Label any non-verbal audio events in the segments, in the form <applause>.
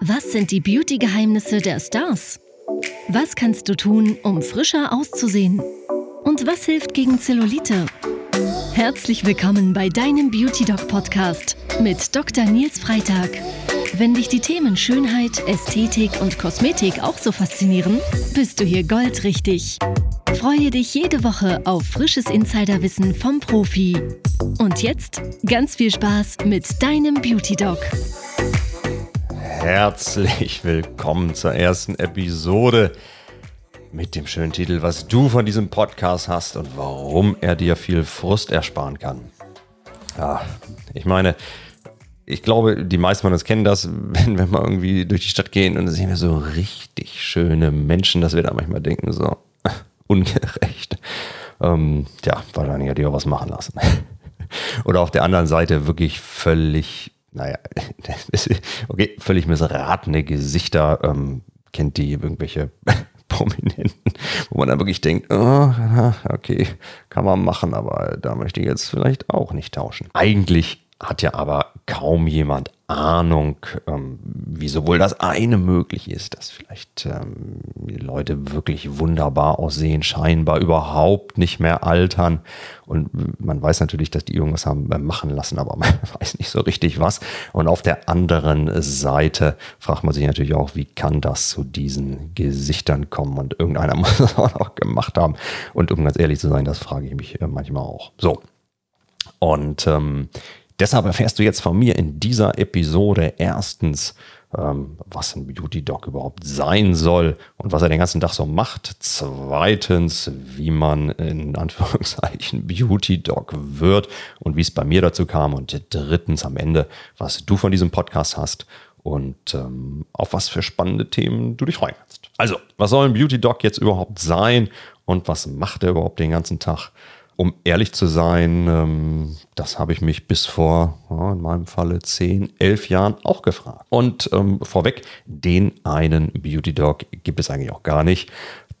Was sind die Beauty-Geheimnisse der Stars? Was kannst du tun, um frischer auszusehen? Und was hilft gegen Zellulite? Herzlich willkommen bei deinem Beauty Doc Podcast mit Dr. Nils Freitag. Wenn dich die Themen Schönheit, Ästhetik und Kosmetik auch so faszinieren, bist du hier goldrichtig. Freue dich jede Woche auf frisches Insiderwissen vom Profi. Und jetzt ganz viel Spaß mit deinem Beauty Doc. Herzlich willkommen zur ersten Episode mit dem schönen Titel, was du von diesem Podcast hast und warum er dir viel Frust ersparen kann. Ja, ich meine, ich glaube, die meisten von uns kennen das, <laughs> wenn wir mal irgendwie durch die Stadt gehen und sehen wir so richtig schöne Menschen, dass wir da manchmal denken, so <laughs> ungerecht. Ähm, ja, wahrscheinlich hat die auch was machen lassen. <laughs> Oder auf der anderen Seite wirklich völlig, naja, <laughs> okay, völlig missratene Gesichter. Ähm, kennt die irgendwelche <laughs> Prominenten, wo man dann wirklich denkt, oh, okay, kann man machen, aber da möchte ich jetzt vielleicht auch nicht tauschen. Eigentlich hat ja aber kaum jemand Ahnung, ähm, wie sowohl das eine möglich ist, dass vielleicht ähm, Leute wirklich wunderbar aussehen, scheinbar überhaupt nicht mehr altern. Und man weiß natürlich, dass die irgendwas haben machen lassen, aber man <laughs> weiß nicht so richtig was. Und auf der anderen Seite fragt man sich natürlich auch, wie kann das zu diesen Gesichtern kommen? Und irgendeiner <laughs> muss das auch noch gemacht haben. Und um ganz ehrlich zu sein, das frage ich mich äh, manchmal auch. So. Und ähm, Deshalb erfährst du jetzt von mir in dieser Episode erstens, ähm, was ein Beauty Dog überhaupt sein soll und was er den ganzen Tag so macht. Zweitens, wie man in Anführungszeichen Beauty Dog wird und wie es bei mir dazu kam. Und drittens am Ende, was du von diesem Podcast hast und ähm, auf was für spannende Themen du dich freuen kannst. Also, was soll ein Beauty Dog jetzt überhaupt sein und was macht er überhaupt den ganzen Tag? Um ehrlich zu sein, ähm, das habe ich mich bis vor, in meinem Falle, zehn, elf Jahren auch gefragt. Und ähm, vorweg, den einen Beauty Dog gibt es eigentlich auch gar nicht.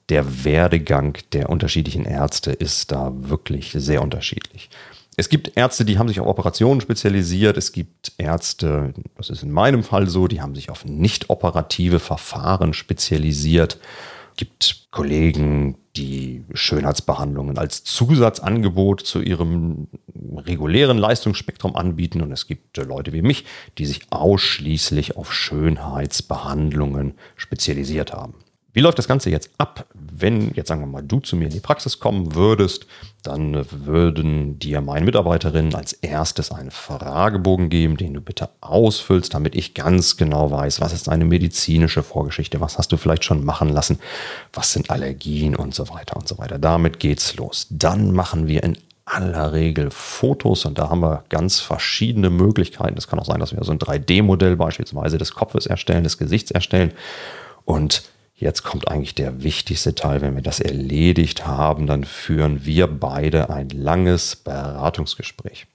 Der Werdegang der unterschiedlichen Ärzte ist da wirklich sehr unterschiedlich. Es gibt Ärzte, die haben sich auf Operationen spezialisiert. Es gibt Ärzte, das ist in meinem Fall so, die haben sich auf nicht operative Verfahren spezialisiert gibt Kollegen, die Schönheitsbehandlungen als Zusatzangebot zu ihrem regulären Leistungsspektrum anbieten. Und es gibt Leute wie mich, die sich ausschließlich auf Schönheitsbehandlungen spezialisiert haben. Wie läuft das Ganze jetzt ab? Wenn jetzt sagen wir mal du zu mir in die Praxis kommen würdest, dann würden dir meine Mitarbeiterinnen als erstes einen Fragebogen geben, den du bitte ausfüllst, damit ich ganz genau weiß, was ist deine medizinische Vorgeschichte, was hast du vielleicht schon machen lassen, was sind Allergien und so weiter und so weiter. Damit geht's los. Dann machen wir in aller Regel Fotos und da haben wir ganz verschiedene Möglichkeiten. Es kann auch sein, dass wir so ein 3D-Modell beispielsweise des Kopfes erstellen, des Gesichts erstellen und Jetzt kommt eigentlich der wichtigste Teil. Wenn wir das erledigt haben, dann führen wir beide ein langes Beratungsgespräch.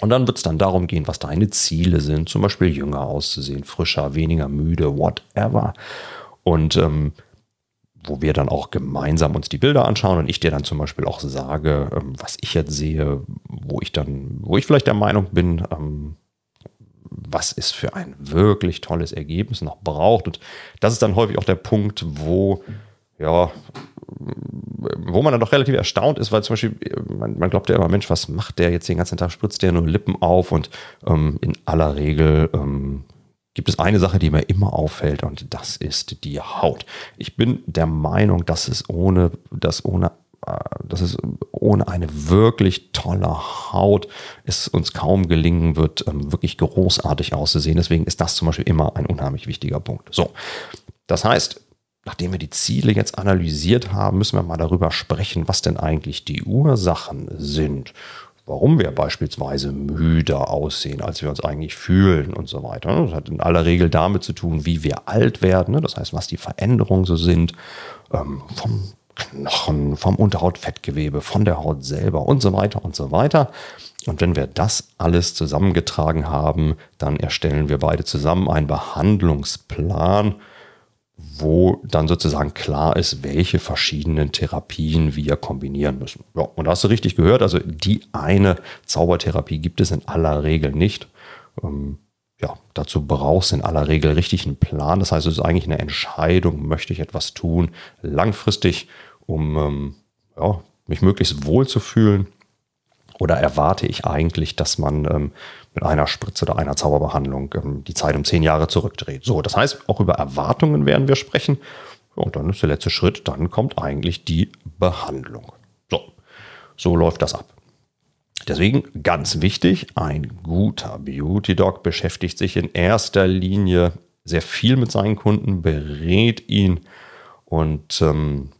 Und dann wird es dann darum gehen, was deine Ziele sind, zum Beispiel jünger auszusehen, frischer, weniger müde, whatever. Und ähm, wo wir dann auch gemeinsam uns die Bilder anschauen und ich dir dann zum Beispiel auch sage, ähm, was ich jetzt sehe, wo ich dann, wo ich vielleicht der Meinung bin, ähm, was es für ein wirklich tolles Ergebnis noch braucht. Und das ist dann häufig auch der Punkt, wo, ja, wo man dann doch relativ erstaunt ist, weil zum Beispiel, man, man glaubt ja immer, Mensch, was macht der jetzt den ganzen Tag? Spritzt der nur Lippen auf und ähm, in aller Regel ähm, gibt es eine Sache, die mir immer auffällt und das ist die Haut. Ich bin der Meinung, dass es ohne, dass ohne dass es ohne eine wirklich tolle Haut es uns kaum gelingen wird, ähm, wirklich großartig auszusehen. Deswegen ist das zum Beispiel immer ein unheimlich wichtiger Punkt. So, das heißt, nachdem wir die Ziele jetzt analysiert haben, müssen wir mal darüber sprechen, was denn eigentlich die Ursachen sind. Warum wir beispielsweise müder aussehen, als wir uns eigentlich fühlen und so weiter. Das hat in aller Regel damit zu tun, wie wir alt werden. Ne? Das heißt, was die Veränderungen so sind ähm, vom Knochen, vom Unterhautfettgewebe, von der Haut selber und so weiter und so weiter. Und wenn wir das alles zusammengetragen haben, dann erstellen wir beide zusammen einen Behandlungsplan, wo dann sozusagen klar ist, welche verschiedenen Therapien wir kombinieren müssen. Ja, und da hast du richtig gehört, also die eine Zaubertherapie gibt es in aller Regel nicht. Ähm, ja, dazu brauchst du in aller Regel richtig einen Plan. Das heißt, es ist eigentlich eine Entscheidung, möchte ich etwas tun, langfristig, um ähm, ja, mich möglichst wohl zu fühlen. Oder erwarte ich eigentlich, dass man ähm, mit einer Spritze oder einer Zauberbehandlung ähm, die Zeit um zehn Jahre zurückdreht? So, das heißt, auch über Erwartungen werden wir sprechen. Und dann ist der letzte Schritt, dann kommt eigentlich die Behandlung. So, so läuft das ab. Deswegen ganz wichtig, ein guter Beauty Dog beschäftigt sich in erster Linie sehr viel mit seinen Kunden, berät ihn und ähm,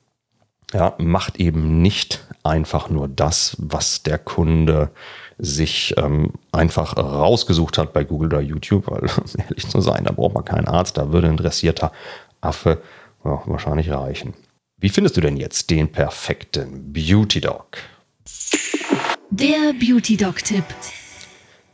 ja, macht eben nicht einfach nur das, was der Kunde sich ähm, einfach rausgesucht hat bei Google oder YouTube, weil <laughs> ehrlich zu sein, da braucht man keinen Arzt, da würde ein dressierter Affe ja, wahrscheinlich reichen. Wie findest du denn jetzt den perfekten Beauty Dog? Der Beauty Dog Tipp.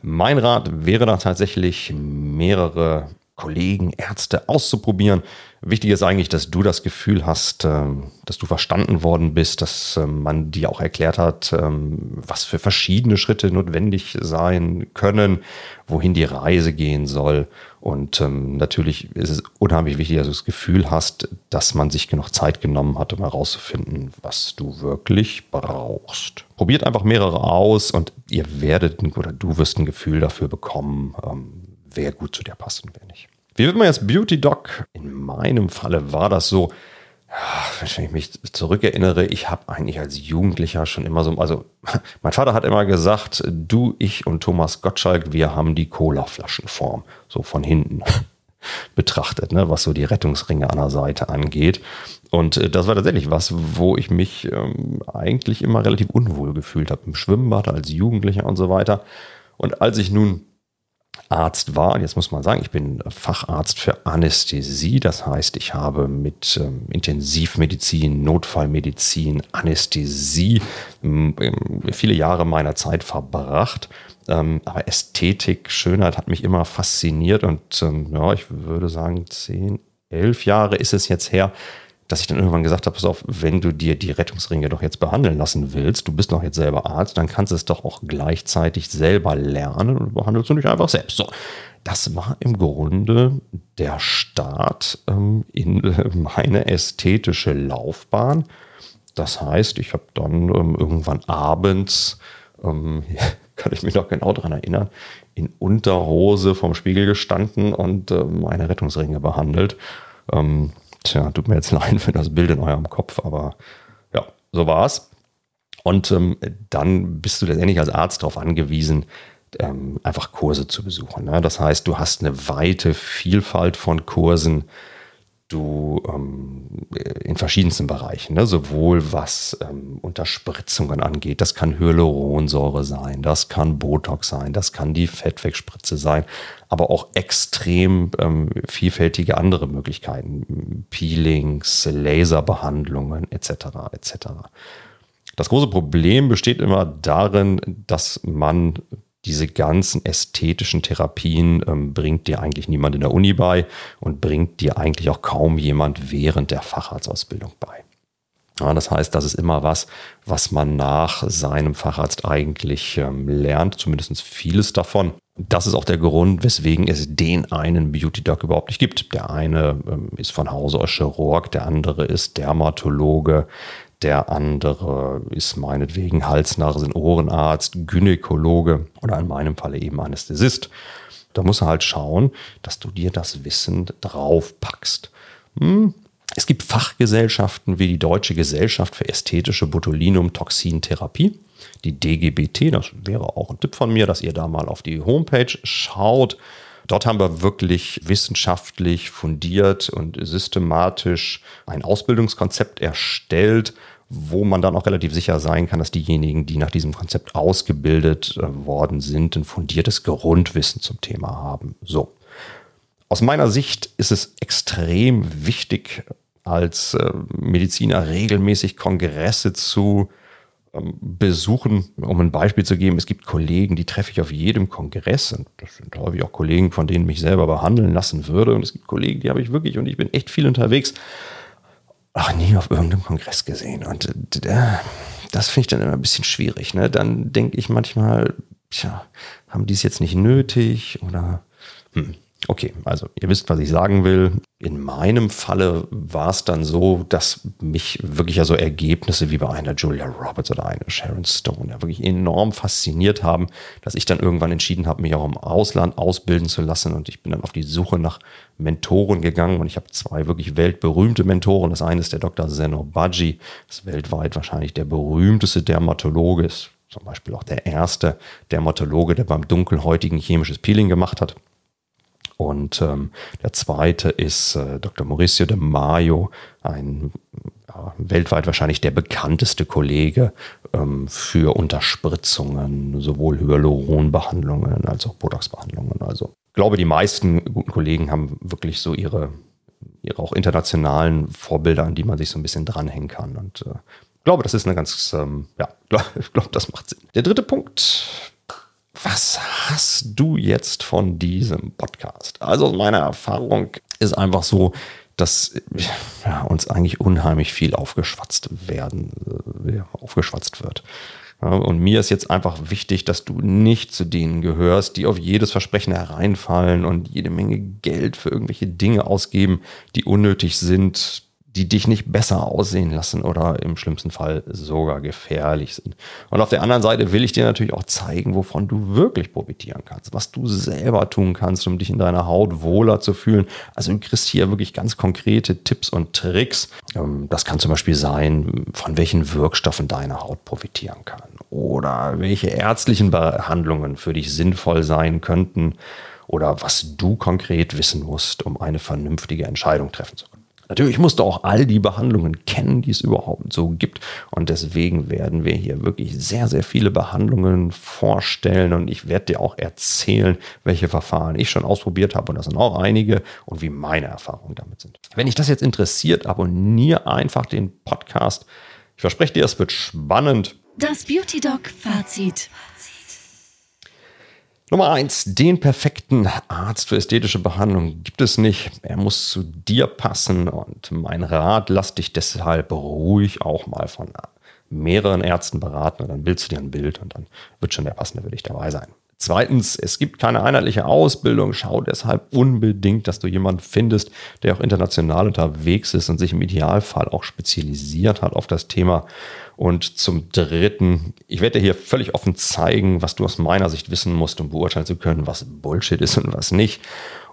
Mein Rat wäre da tatsächlich mehrere Kollegen, Ärzte auszuprobieren. Wichtig ist eigentlich, dass du das Gefühl hast, ähm, dass du verstanden worden bist, dass ähm, man dir auch erklärt hat, ähm, was für verschiedene Schritte notwendig sein können, wohin die Reise gehen soll. Und natürlich ist es unheimlich wichtig, dass du das Gefühl hast, dass man sich genug Zeit genommen hat, um herauszufinden, was du wirklich brauchst. Probiert einfach mehrere aus und ihr werdet oder du wirst ein Gefühl dafür bekommen, wer gut zu dir passt und wer nicht. Wie wird man jetzt Beauty Doc? In meinem Falle war das so, wenn ich mich zurückerinnere, ich habe eigentlich als Jugendlicher schon immer so, also <laughs> mein Vater hat immer gesagt, du, ich und Thomas Gottschalk, wir haben die Cola-Flaschenform, so von hinten <laughs> betrachtet, ne, was so die Rettungsringe an der Seite angeht. Und äh, das war tatsächlich was, wo ich mich ähm, eigentlich immer relativ unwohl gefühlt habe, im Schwimmbad als Jugendlicher und so weiter. Und als ich nun Arzt war. Jetzt muss man sagen, ich bin Facharzt für Anästhesie. Das heißt, ich habe mit ähm, Intensivmedizin, Notfallmedizin, Anästhesie ähm, viele Jahre meiner Zeit verbracht. Ähm, aber Ästhetik, Schönheit hat mich immer fasziniert und ähm, ja, ich würde sagen, zehn, elf Jahre ist es jetzt her, dass ich dann irgendwann gesagt habe, pass auf, wenn du dir die Rettungsringe doch jetzt behandeln lassen willst, du bist doch jetzt selber Arzt, dann kannst du es doch auch gleichzeitig selber lernen und behandelst du nicht einfach selbst. So, das war im Grunde der Start ähm, in äh, meine ästhetische Laufbahn. Das heißt, ich habe dann ähm, irgendwann abends, ähm, <laughs> kann ich mich noch genau daran erinnern, in Unterhose vom Spiegel gestanden und äh, meine Rettungsringe behandelt. Ähm, Tja, tut mir jetzt <laughs> leid für das Bild in eurem Kopf, aber ja, so war's. Und ähm, dann bist du letztendlich als Arzt darauf angewiesen, ähm, einfach Kurse zu besuchen. Ne? Das heißt, du hast eine weite Vielfalt von Kursen, du ähm, in verschiedensten Bereichen, ne? sowohl was ähm, Unterspritzungen angeht, das kann Hyaluronsäure sein, das kann Botox sein, das kann die Fettwegspritze sein, aber auch extrem ähm, vielfältige andere Möglichkeiten, Peelings, Laserbehandlungen etc. etc. Das große Problem besteht immer darin, dass man diese ganzen ästhetischen Therapien ähm, bringt dir eigentlich niemand in der Uni bei und bringt dir eigentlich auch kaum jemand während der Facharztausbildung bei. Ja, das heißt, das ist immer was, was man nach seinem Facharzt eigentlich ähm, lernt, zumindest vieles davon. Das ist auch der Grund, weswegen es den einen Beauty Doc überhaupt nicht gibt. Der eine ähm, ist von Hause aus Chirurg, der andere ist Dermatologe, der andere ist meinetwegen Hals-, Nasen-, Ohrenarzt, Gynäkologe oder in meinem Falle eben Anästhesist. Da musst du halt schauen, dass du dir das Wissen draufpackst. Hm. Es gibt Fachgesellschaften wie die Deutsche Gesellschaft für ästhetische Botulinumtoxintherapie, die DGBT. Das wäre auch ein Tipp von mir, dass ihr da mal auf die Homepage schaut. Dort haben wir wirklich wissenschaftlich fundiert und systematisch ein Ausbildungskonzept erstellt, wo man dann auch relativ sicher sein kann, dass diejenigen, die nach diesem Konzept ausgebildet äh, worden sind, ein fundiertes Grundwissen zum Thema haben. So. Aus meiner Sicht ist es extrem wichtig, als äh, Mediziner regelmäßig Kongresse zu ähm, besuchen. Um ein Beispiel zu geben, es gibt Kollegen, die treffe ich auf jedem Kongress und das sind häufig auch Kollegen, von denen mich selber behandeln lassen würde. Und es gibt Kollegen, die habe ich wirklich und ich bin echt viel unterwegs. Ach, nie auf irgendeinem Kongress gesehen. Und äh, das finde ich dann immer ein bisschen schwierig. Ne? Dann denke ich manchmal, tja, haben die es jetzt nicht nötig oder Hm. Okay, also ihr wisst, was ich sagen will. In meinem Falle war es dann so, dass mich wirklich ja so Ergebnisse wie bei einer Julia Roberts oder einer Sharon Stone ja wirklich enorm fasziniert haben, dass ich dann irgendwann entschieden habe, mich auch im Ausland ausbilden zu lassen und ich bin dann auf die Suche nach Mentoren gegangen und ich habe zwei wirklich weltberühmte Mentoren. Das eine ist der Dr. Zeno das ist weltweit wahrscheinlich der berühmteste Dermatologe, ist zum Beispiel auch der erste Dermatologe, der beim Dunkelhäutigen chemisches Peeling gemacht hat. Und ähm, der zweite ist äh, Dr. Mauricio de Mayo, ein ja, weltweit wahrscheinlich der bekannteste Kollege ähm, für Unterspritzungen, sowohl Hyaluronbehandlungen als auch Botox-Behandlungen. Also ich glaube, die meisten guten Kollegen haben wirklich so ihre, ihre auch internationalen Vorbilder, an die man sich so ein bisschen dranhängen kann. Und äh, ich glaube, das ist eine ganz, ähm, ja, <laughs> ich glaube, das macht Sinn. Der dritte Punkt, was hast du jetzt von diesem Podcast? Also meine Erfahrung ist einfach so, dass ja, uns eigentlich unheimlich viel aufgeschwatzt werden, äh, aufgeschwatzt wird. Ja, und mir ist jetzt einfach wichtig, dass du nicht zu denen gehörst, die auf jedes Versprechen hereinfallen und jede Menge Geld für irgendwelche Dinge ausgeben, die unnötig sind, die dich nicht besser aussehen lassen oder im schlimmsten Fall sogar gefährlich sind. Und auf der anderen Seite will ich dir natürlich auch zeigen, wovon du wirklich profitieren kannst, was du selber tun kannst, um dich in deiner Haut wohler zu fühlen. Also du kriegst hier wirklich ganz konkrete Tipps und Tricks. Ähm, das kann zum Beispiel sein, von welchen Wirkstoffen deine Haut profitieren kann oder welche ärztlichen Behandlungen für dich sinnvoll sein könnten oder was du konkret wissen musst, um eine vernünftige Entscheidung treffen zu können. Natürlich musst du auch all die Behandlungen kennen, die es überhaupt so gibt. Und deswegen werden wir hier wirklich sehr, sehr viele Behandlungen vorstellen. Und ich werde dir auch erzählen, welche Verfahren ich schon ausprobiert habe. Und das sind auch einige und wie meine Erfahrungen damit sind. Wenn dich das jetzt interessiert, abonniere einfach den Podcast. Ich verspreche dir, es wird spannend. Das Beauty Doc Fazit. Nummer eins, den perfekten Arzt für ästhetische Behandlung gibt es nicht. Er muss zu dir passen und mein Rat, lass dich deshalb ruhig auch mal von mehreren Ärzten beraten und dann bildest du dir ein Bild und dann wird schon der passende für dich dabei sein. Zweitens, es gibt keine einheitliche Ausbildung. Schau deshalb unbedingt, dass du jemanden findest, der auch international unterwegs ist und sich im Idealfall auch spezialisiert hat auf das Thema. Und zum Dritten, ich werde dir hier völlig offen zeigen, was du aus meiner Sicht wissen musst, um beurteilen zu können, was Bullshit ist und was nicht.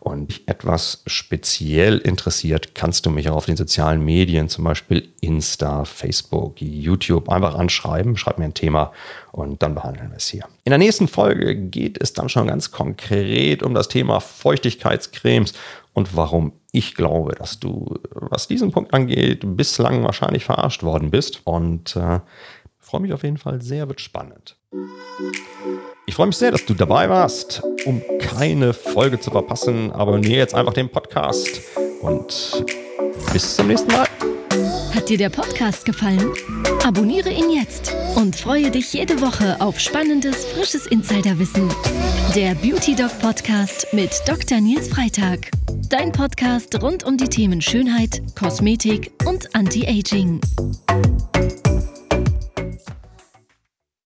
Und dich etwas speziell interessiert, kannst du mich auch auf den sozialen Medien, zum Beispiel Insta, Facebook, YouTube, einfach anschreiben, schreib mir ein Thema und dann behandeln wir es hier. In der nächsten Folge geht es dann schon ganz konkret um das Thema Feuchtigkeitscremes und warum ich glaube, dass du, was diesen Punkt angeht, bislang wahrscheinlich verarscht worden bist. Und äh, freue mich auf jeden Fall sehr, wird spannend. Ich freue mich sehr, dass du dabei warst. Um keine Folge zu verpassen, abonniere jetzt einfach den Podcast und bis zum nächsten Mal. Hat dir der Podcast gefallen? Abonniere ihn jetzt und freue dich jede Woche auf spannendes, frisches Insiderwissen. Der Beauty Doc Podcast mit Dr. Nils Freitag. Dein Podcast rund um die Themen Schönheit, Kosmetik und Anti-Aging.